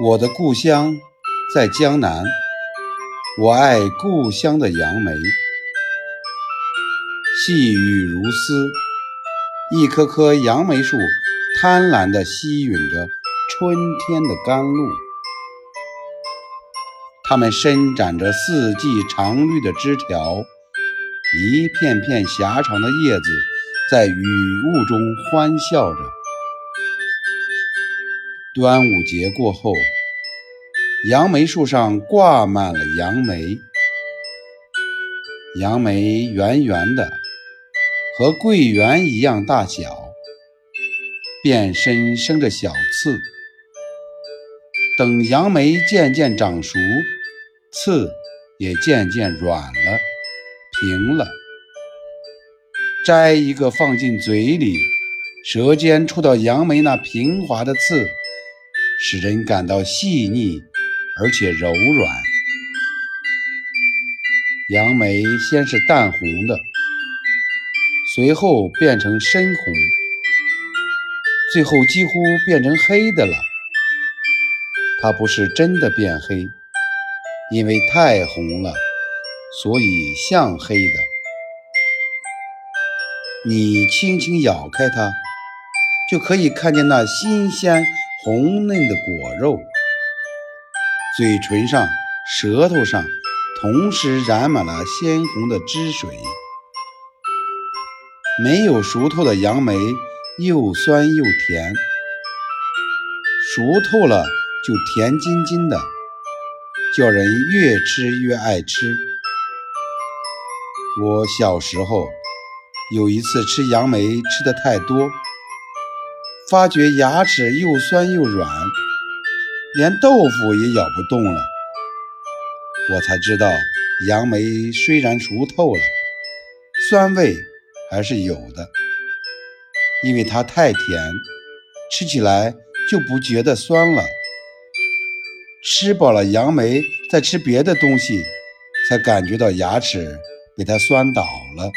我的故乡在江南，我爱故乡的杨梅。细雨如丝，一棵棵杨梅树贪婪地吸吮着春天的甘露。它们伸展着四季常绿的枝条，一片片狭长的叶子在雨雾中欢笑着。端午节过后，杨梅树上挂满了杨梅。杨梅圆圆的，和桂圆一样大小，遍身生着小刺。等杨梅渐渐长熟，刺也渐渐软了、平了。摘一个放进嘴里，舌尖触到杨梅那平滑的刺。使人感到细腻而且柔软。杨梅先是淡红的，随后变成深红，最后几乎变成黑的了。它不是真的变黑，因为太红了，所以像黑的。你轻轻咬开它，就可以看见那新鲜。红嫩的果肉，嘴唇上、舌头上同时染满了鲜红的汁水。没有熟透的杨梅又酸又甜，熟透了就甜津津的，叫人越吃越爱吃。我小时候有一次吃杨梅吃的太多。发觉牙齿又酸又软，连豆腐也咬不动了。我才知道，杨梅虽然熟透了，酸味还是有的，因为它太甜，吃起来就不觉得酸了。吃饱了杨梅，再吃别的东西，才感觉到牙齿被它酸倒了。